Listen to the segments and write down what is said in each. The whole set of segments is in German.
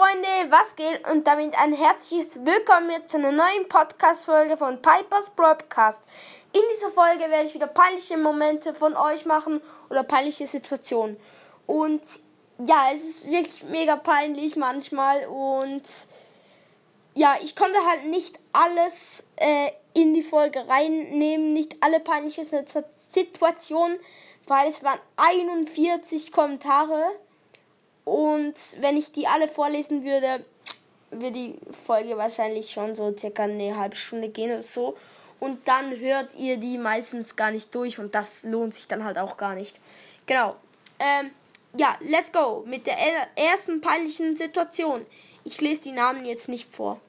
Freunde, was geht? Und damit ein herzliches Willkommen zu einer neuen Podcast-Folge von Pipers Broadcast. In dieser Folge werde ich wieder peinliche Momente von euch machen oder peinliche Situationen. Und ja, es ist wirklich mega peinlich manchmal und ja, ich konnte halt nicht alles äh, in die Folge reinnehmen, nicht alle peinliche Situationen, weil es waren 41 Kommentare und wenn ich die alle vorlesen würde, würde die Folge wahrscheinlich schon so circa eine halbe Stunde gehen oder so. Und dann hört ihr die meistens gar nicht durch und das lohnt sich dann halt auch gar nicht. Genau. Ähm, ja, let's go mit der ersten peinlichen Situation. Ich lese die Namen jetzt nicht vor.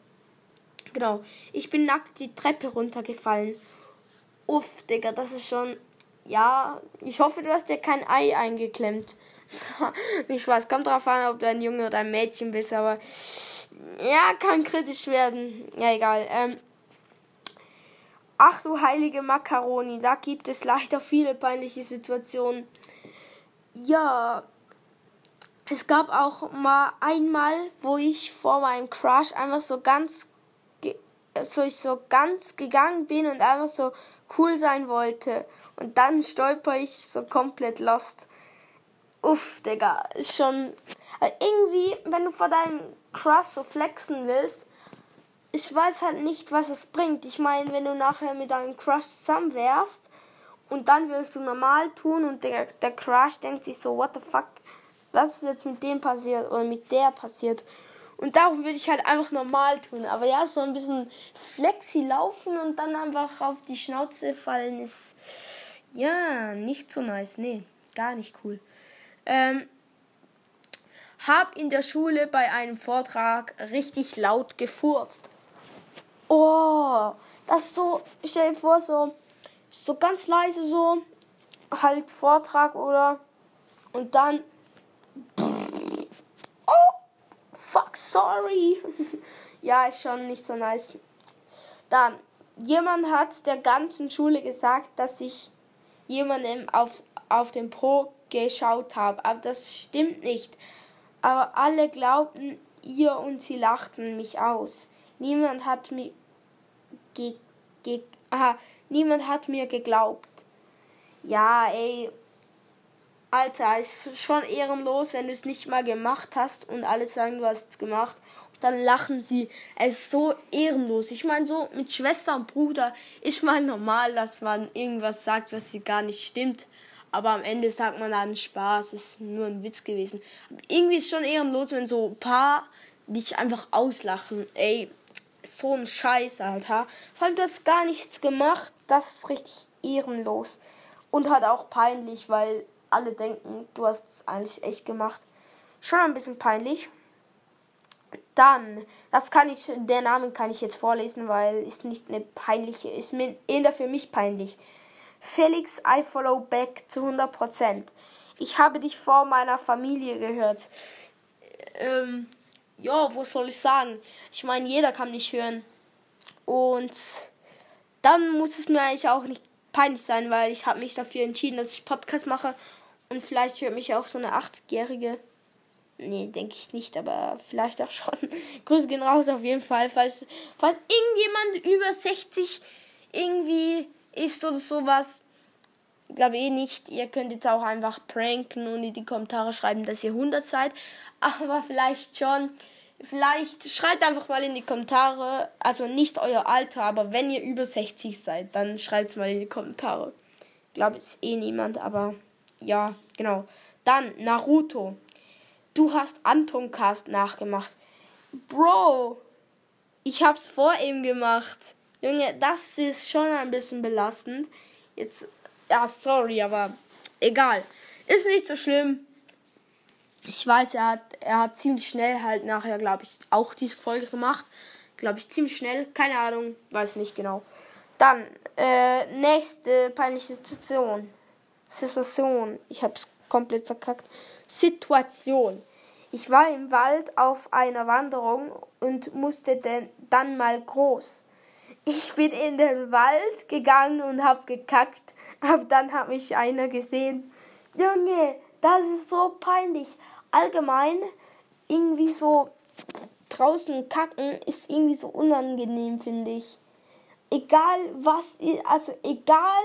Genau. Ich bin nackt die Treppe runtergefallen. Uff, Digga, das ist schon. Ja, ich hoffe, du hast dir kein Ei eingeklemmt. Nicht Spaß, kommt drauf an, ob du ein Junge oder ein Mädchen bist, aber ja, kann kritisch werden. Ja, egal. Ähm, ach du heilige Macaroni, da gibt es leider viele peinliche Situationen. Ja, es gab auch mal einmal, wo ich vor meinem Crush einfach so ganz so ich so ganz gegangen bin und einfach so cool sein wollte und dann stolper ich so komplett lost uff, Digga, ist schon. Also irgendwie, wenn du vor deinem Crush so flexen willst, ich weiß halt nicht, was es bringt. Ich meine, wenn du nachher mit deinem Crush zusammen wärst und dann willst du normal tun und der, der Crush denkt sich so, what the fuck, was ist jetzt mit dem passiert oder mit der passiert? Und darum würde ich halt einfach normal tun. Aber ja, so ein bisschen flexi laufen und dann einfach auf die Schnauze fallen ist ja nicht so nice. Nee, gar nicht cool. Ähm, hab in der Schule bei einem Vortrag richtig laut gefurzt. Oh, das ist so, stell dir vor, so, so ganz leise so, halt Vortrag oder, und dann, oh, fuck, sorry. ja, ist schon nicht so nice. Dann, jemand hat der ganzen Schule gesagt, dass ich jemandem auf, auf dem Po geschaut habe. Aber das stimmt nicht. Aber alle glaubten ihr und sie lachten mich aus. Niemand hat mir ge, ge aha, niemand hat mir geglaubt. Ja, ey. Alter, ist schon ehrenlos, wenn du es nicht mal gemacht hast und alle sagen, du hast es gemacht. Dann lachen sie. Es ist so ehrenlos. Ich meine, so mit Schwester und Bruder ist mal normal, dass man irgendwas sagt, was sie gar nicht stimmt. Aber am Ende sagt man dann Spaß, ist nur ein Witz gewesen. Irgendwie ist schon ehrenlos, wenn so ein paar dich einfach auslachen. Ey, so ein Scheiß, Alter. Vor allem, du hast gar nichts gemacht. Das ist richtig ehrenlos. Und halt auch peinlich, weil alle denken, du hast es eigentlich echt gemacht. Schon ein bisschen peinlich. Dann, das kann ich, der Name kann ich jetzt vorlesen, weil ist nicht eine peinliche, ist mir eher für mich peinlich. Felix, I follow back zu 100%. Ich habe dich vor meiner Familie gehört. Ähm, ja, was soll ich sagen? Ich meine, jeder kann mich hören. Und dann muss es mir eigentlich auch nicht peinlich sein, weil ich habe mich dafür entschieden, dass ich Podcast mache. Und vielleicht hört mich auch so eine 80-Jährige. Nee, denke ich nicht, aber vielleicht auch schon. Grüße gehen raus auf jeden Fall. Falls, falls irgendjemand über 60 irgendwie ist oder sowas. Glaube eh nicht. Ihr könnt jetzt auch einfach pranken und in die Kommentare schreiben, dass ihr 100 seid. Aber vielleicht schon. Vielleicht schreibt einfach mal in die Kommentare, also nicht euer Alter, aber wenn ihr über 60 seid, dann schreibt mal in die Kommentare. Ich glaube, es eh niemand, aber ja, genau. Dann Naruto. Du hast Anton Cast nachgemacht. Bro, ich hab's vor ihm gemacht. Junge, das ist schon ein bisschen belastend. Jetzt, ja, sorry, aber egal. Ist nicht so schlimm. Ich weiß, er hat, er hat ziemlich schnell halt nachher, glaube ich, auch diese Folge gemacht. Glaube ich, ziemlich schnell. Keine Ahnung, weiß nicht genau. Dann, äh, nächste peinliche Situation. Situation. Ich hab's komplett verkackt. Situation. Ich war im Wald auf einer Wanderung und musste denn dann mal groß. Ich bin in den Wald gegangen und hab gekackt. Aber dann hat mich einer gesehen. Junge, das ist so peinlich. Allgemein irgendwie so draußen kacken ist irgendwie so unangenehm, finde ich. Egal was, also egal,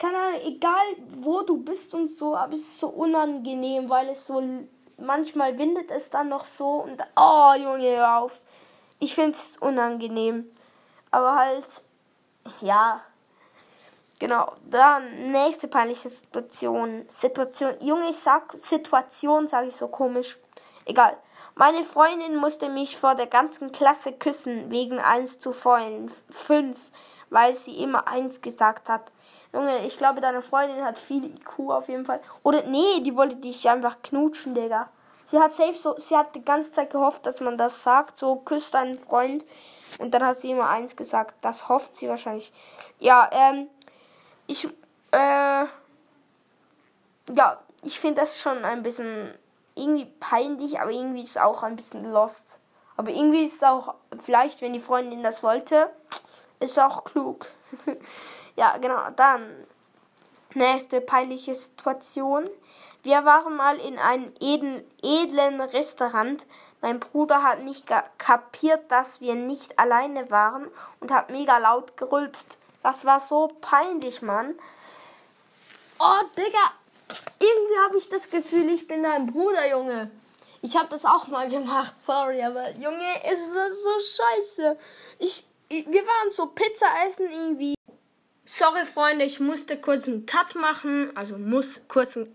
keine Ahnung, egal wo du bist und so, aber es ist so unangenehm, weil es so, manchmal windet es dann noch so und, oh Junge, hör auf. Ich finde es unangenehm. Aber halt, ja, Genau, dann nächste peinliche Situation. Situation, Junge, ich sag Situation, sage ich so komisch. Egal. Meine Freundin musste mich vor der ganzen Klasse küssen, wegen 1 zu 5, weil sie immer 1 gesagt hat. Junge, ich glaube, deine Freundin hat viel IQ auf jeden Fall. Oder nee, die wollte dich einfach knutschen, Digga. Sie hat safe so, sie hat die ganze Zeit gehofft, dass man das sagt, so küsst deinen Freund. Und dann hat sie immer 1 gesagt. Das hofft sie wahrscheinlich. Ja, ähm, ich, äh, ja, ich finde das schon ein bisschen irgendwie peinlich, aber irgendwie ist es auch ein bisschen lost. Aber irgendwie ist es auch, vielleicht, wenn die Freundin das wollte, ist auch klug. ja, genau, dann nächste peinliche Situation. Wir waren mal in einem edlen, edlen Restaurant. Mein Bruder hat nicht kapiert, dass wir nicht alleine waren und hat mega laut gerülpst. Das war so peinlich, Mann. Oh, Digga. Irgendwie habe ich das Gefühl, ich bin dein Bruder, Junge. Ich habe das auch mal gemacht, sorry, aber Junge, es war so scheiße. Ich, ich, wir waren so Pizza essen irgendwie. Sorry, Freunde, ich musste kurz einen Cut machen. Also muss kurz einen,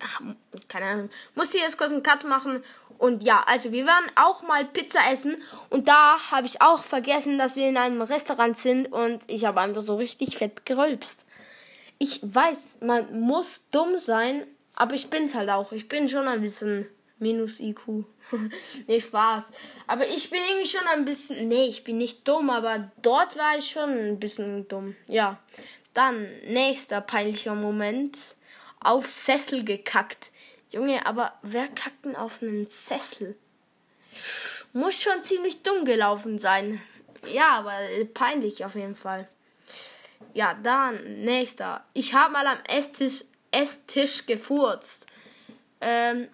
keine Ahnung, musste jetzt kurz einen Cut machen. Und ja, also wir waren auch mal Pizza essen und da habe ich auch vergessen, dass wir in einem Restaurant sind und ich habe einfach so richtig fett gerülpst. Ich weiß, man muss dumm sein, aber ich bin's halt auch. Ich bin schon ein bisschen minus IQ. nee, Spaß. Aber ich bin irgendwie schon ein bisschen. Nee, ich bin nicht dumm, aber dort war ich schon ein bisschen dumm. Ja. Dann, nächster peinlicher Moment. Auf Sessel gekackt. Junge, aber wer kackt denn auf einen Sessel? Muss schon ziemlich dumm gelaufen sein. Ja, aber peinlich auf jeden Fall. Ja, dann, nächster. Ich habe mal am Esstisch, Esstisch gefurzt. Ähm,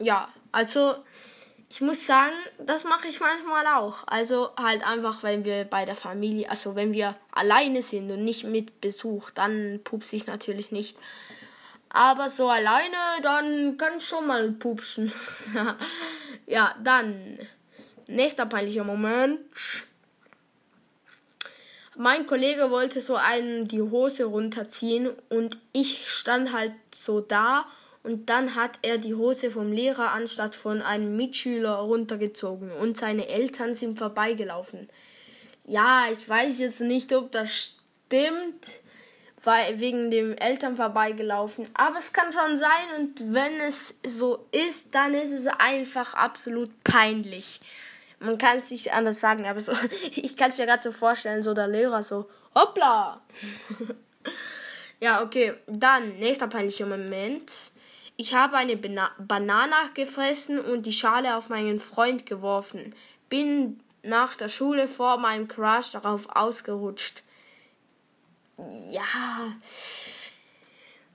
ja, also ich muss sagen, das mache ich manchmal auch. Also halt einfach, wenn wir bei der Familie, also wenn wir alleine sind und nicht mit Besuch, dann pupse ich natürlich nicht. Aber so alleine, dann kann ich schon mal pupsen. ja, dann. Nächster peinlicher Moment. Mein Kollege wollte so einen die Hose runterziehen und ich stand halt so da und dann hat er die Hose vom Lehrer anstatt von einem Mitschüler runtergezogen und seine Eltern sind vorbeigelaufen. Ja, ich weiß jetzt nicht, ob das stimmt, weil wegen dem Eltern vorbeigelaufen, aber es kann schon sein und wenn es so ist, dann ist es einfach absolut peinlich. Man kann es nicht anders sagen, aber so ich kann es mir gerade so vorstellen, so der Lehrer so hoppla. ja, okay, dann nächster peinlicher Moment. Ich habe eine Bana Banane gefressen und die Schale auf meinen Freund geworfen. Bin nach der Schule vor meinem Crush darauf ausgerutscht. Ja.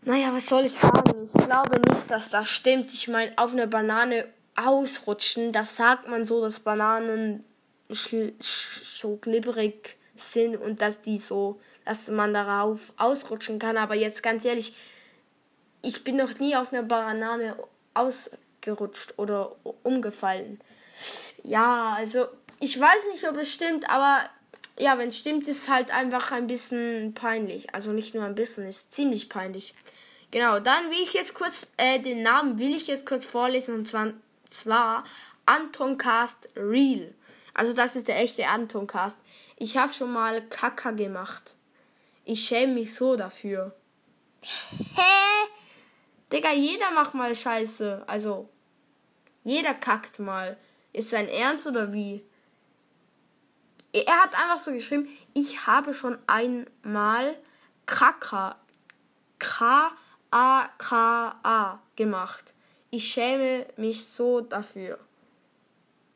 Naja, was soll ich sagen? Ich glaube nicht, dass das stimmt. Ich meine, auf eine Banane ausrutschen, das sagt man so, dass Bananen so glibberig sind und dass die so, dass man darauf ausrutschen kann. Aber jetzt ganz ehrlich, ich bin noch nie auf einer Banane ausgerutscht oder umgefallen. Ja, also ich weiß nicht, ob es stimmt, aber ja, wenn es stimmt, ist halt einfach ein bisschen peinlich. Also nicht nur ein bisschen, ist ziemlich peinlich. Genau, dann will ich jetzt kurz, äh, den Namen will ich jetzt kurz vorlesen und zwar, zwar Antoncast Real. Also das ist der echte Antoncast. Ich habe schon mal Kaka gemacht. Ich schäme mich so dafür. Hä? Digga, jeder macht mal Scheiße. Also, jeder kackt mal. Ist sein Ernst oder wie? Er hat einfach so geschrieben, ich habe schon einmal Kraka, K-A-K-A gemacht. Ich schäme mich so dafür.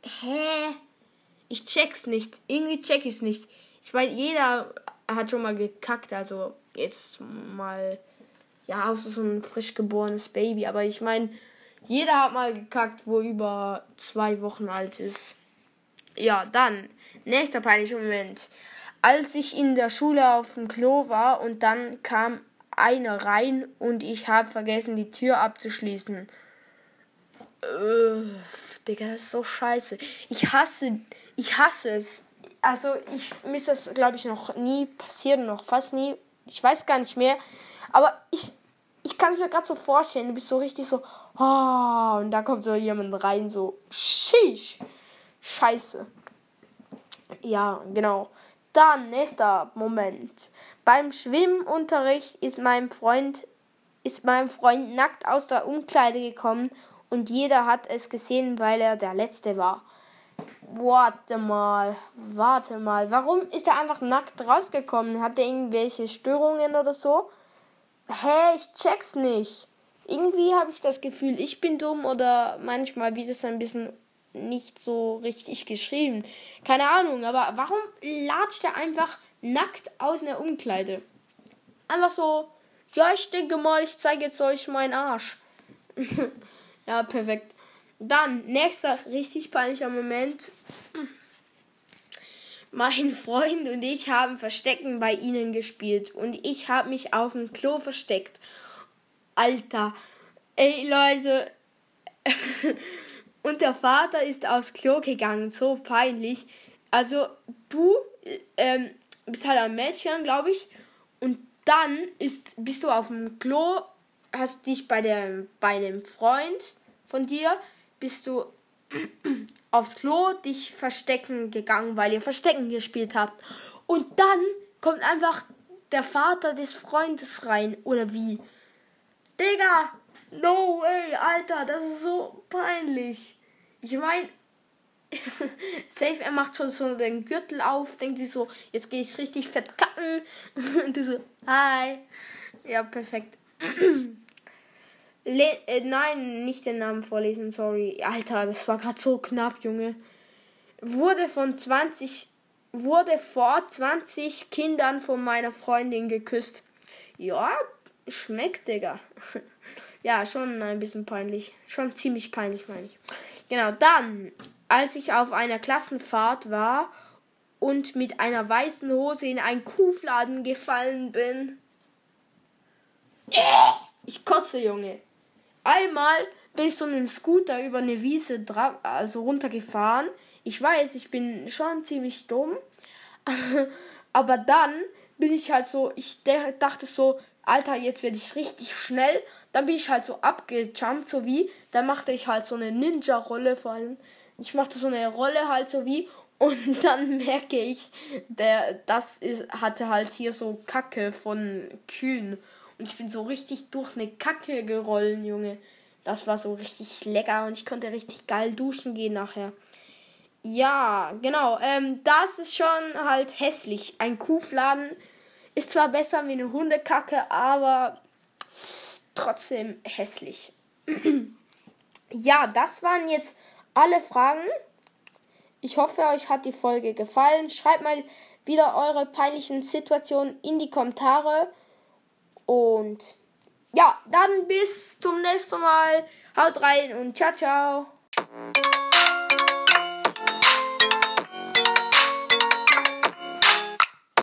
Hä? Ich check's nicht. Irgendwie check ich's nicht. Ich meine, jeder hat schon mal gekackt, also jetzt mal ja, außer so ein frisch geborenes Baby. Aber ich meine, Jeder hat mal gekackt, wo über zwei Wochen alt ist. Ja, dann, nächster peinlicher Moment. Als ich in der Schule auf dem Klo war und dann kam einer rein und ich habe vergessen, die Tür abzuschließen. Äh, Digga, das ist so scheiße. Ich hasse, ich hasse es. Also, ich, mir ist das, glaube ich, noch nie passiert, noch fast nie. Ich weiß gar nicht mehr. Aber ich, ich kann es mir gerade so vorstellen. Du bist so richtig so, oh, und da kommt so jemand rein, so, sheesh. Scheiße. Ja, genau. Dann, nächster Moment. Beim Schwimmunterricht ist mein Freund, ist mein Freund nackt aus der Umkleide gekommen und jeder hat es gesehen, weil er der Letzte war. Warte mal, warte mal. Warum ist er einfach nackt rausgekommen? Hat er irgendwelche Störungen oder so? Hä, ich check's nicht. Irgendwie habe ich das Gefühl, ich bin dumm oder manchmal wird es ein bisschen nicht so richtig geschrieben. Keine Ahnung, aber warum latscht er einfach nackt aus einer Umkleide? Einfach so, ja, ich denke mal, ich zeige jetzt euch meinen Arsch. Ja, perfekt. Dann, nächster richtig peinlicher Moment. Mein Freund und ich haben Verstecken bei ihnen gespielt und ich habe mich auf dem Klo versteckt. Alter, ey Leute. und der Vater ist aufs Klo gegangen, so peinlich. Also du ähm, bist halt ein Mädchen, glaube ich, und dann ist, bist du auf dem Klo, hast dich bei, der, bei einem Freund von dir bist du aufs Klo dich verstecken gegangen, weil ihr Verstecken gespielt habt. Und dann kommt einfach der Vater des Freundes rein. Oder wie? Digga! No way, Alter, das ist so peinlich. Ich meine, safe, er macht schon so den Gürtel auf, denkt sich so, jetzt gehe ich richtig fett kacken. Und du so, hi. Ja, perfekt. Le äh, nein, nicht den Namen vorlesen, sorry. Alter, das war gerade so knapp, Junge. Wurde von 20 wurde vor 20 Kindern von meiner Freundin geküsst. Ja, schmeckt, Digga. ja, schon ein bisschen peinlich. Schon ziemlich peinlich, meine ich. Genau, dann, als ich auf einer Klassenfahrt war und mit einer weißen Hose in einen Kuhfladen gefallen bin. Ich kotze, Junge. Einmal bin ich so mit dem Scooter über eine Wiese also runtergefahren. Ich weiß, ich bin schon ziemlich dumm. Aber dann bin ich halt so, ich dachte so, Alter, jetzt werde ich richtig schnell. Dann bin ich halt so abgejumpt, so wie. Dann machte ich halt so eine Ninja-Rolle vor allem. Ich machte so eine Rolle halt so wie. Und dann merke ich, der, das ist, hatte halt hier so Kacke von Kühen. Und ich bin so richtig durch eine Kacke gerollt, Junge. Das war so richtig lecker und ich konnte richtig geil duschen gehen nachher. Ja, genau. Ähm, das ist schon halt hässlich. Ein Kuhfladen ist zwar besser wie eine Hundekacke, aber trotzdem hässlich. ja, das waren jetzt alle Fragen. Ich hoffe, euch hat die Folge gefallen. Schreibt mal wieder eure peinlichen Situationen in die Kommentare. Und ja, dann bis zum nächsten Mal. Haut rein und ciao, ciao.